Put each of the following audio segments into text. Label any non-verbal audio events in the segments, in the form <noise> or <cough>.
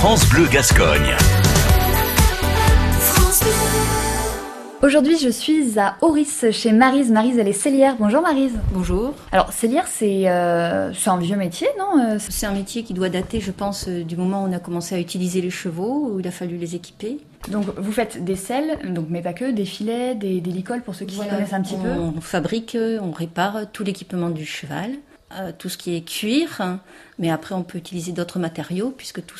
France Bleu Gascogne. Aujourd'hui, je suis à Auris chez Marise. Marise, elle est cellière. Bonjour Marise. Bonjour. Alors, cellière, c'est euh, c'est un vieux métier, non Euh, C'est un métier qui doit dater, je pense, euh, du moment où on a commencé à utiliser les chevaux, où il a fallu les équiper. Donc, vous faites des selles, donc, mais pas que, des filets, des, des licoles pour ceux qui s'y connaissent un petit peu. on fabrique, on répare tout l'équipement du cheval, euh, tout ce qui est cuir, hein. mais après on peut utiliser d'autres matériaux puisque tout,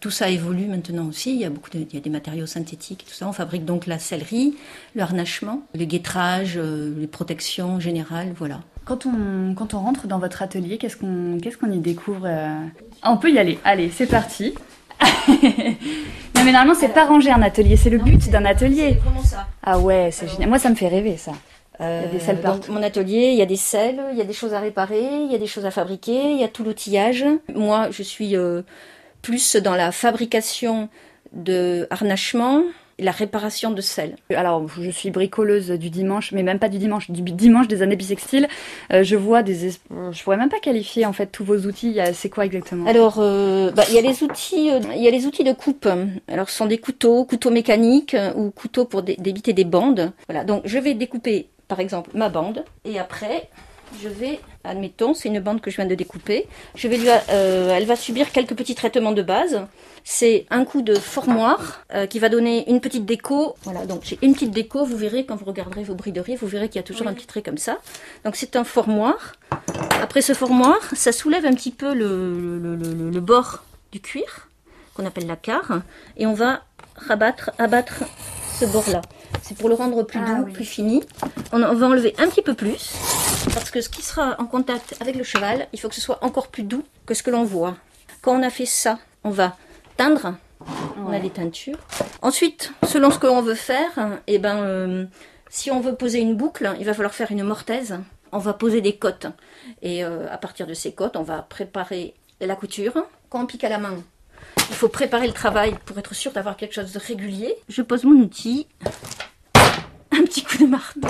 tout ça évolue maintenant aussi. Il y a beaucoup de, il y a des matériaux synthétiques, tout ça. On fabrique donc la sellerie, le harnachement, le guettrage, euh, les protections générales, voilà. Quand on, quand on rentre dans votre atelier, qu'est-ce qu'on qu'est-ce qu'on y découvre euh On peut y aller. Allez, c'est parti. <laughs> non, mais normalement, c'est pas ranger un atelier, c'est le but d'un atelier. vraiment ça. Ah ouais, c'est génial. Moi, ça me fait rêver, ça. Y a des selles donc, partout. mon atelier, il y a des selles, il y a des choses à réparer, il y a des choses à fabriquer, il y a tout l'outillage. Moi, je suis euh, plus dans la fabrication de harnachement, la réparation de selles. Alors, je suis bricoleuse du dimanche, mais même pas du dimanche, du dimanche des années bissextiles. Euh, je vois des. es- Je pourrais même pas qualifier en fait tous vos outils. Il C'est quoi exactement? Alors, euh, bah, il y a les outils, euh, il y a les outils de coupe. Alors, ce sont des couteaux, couteaux mécaniques euh, ou couteaux pour dé- débiter des bandes. Voilà. Donc, je vais découper, par exemple, ma bande, et après, je vais, admettons, c'est une bande que je viens de découper. Je vais lui, euh, elle va subir quelques petits traitements de base. C'est un coup de formoir euh, qui va donner une petite déco. Voilà. Donc, j'ai une petite déco. Vous verrez quand vous regarderez vos brideries, vous verrez qu'il y a toujours un petit trait comme ça. Donc, c'est un formoir. Après ce formoir, ça soulève un petit peu le, le- le- le- le bord du cuir, qu'on appelle la carre, et on va rabattre, abattre ce bord-là. C'est pour le rendre plus Ah doux, oui. plus fini. On, on va enlever un petit peu plus, parce que ce qui sera en contact avec le cheval, il faut que ce soit encore plus doux que ce que l'on voit. Quand on a fait ça, on va teindre. On a des teintures. Ensuite, selon ce que l'on veut faire, eh ben, euh, si on veut poser une boucle, il va falloir faire une mortaise. On va poser des côtes. Et euh, à partir de ces côtes, on va préparer la couture. Quand on pique à la main, il faut préparer le travail pour être sûr d'avoir quelque chose de régulier. Je pose mon outil. Un petit coup de marteau.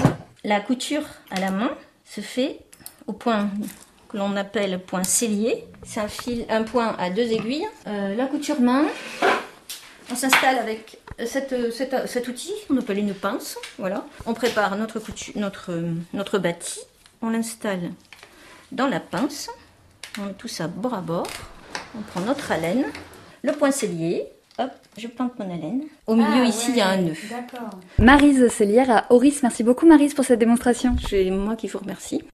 La couture à la main se fait au point que l'on appelle point cellier. C'est un fil, un point à deux aiguilles. Euh, la couture main, on s'installe avec cette, cette- cet outil, on appelle une pince. Voilà. On prépare notre, notre bâti. On l'installe dans la pince. On met tout ça bord à bord. On prend notre haleine, le point cellier. Hop, je plante mon haleine. Au milieu, ici, il y a un nœud. Marise Cellière à Auris. Merci beaucoup Marise pour cette démonstration. C'est moi qui vous remercie.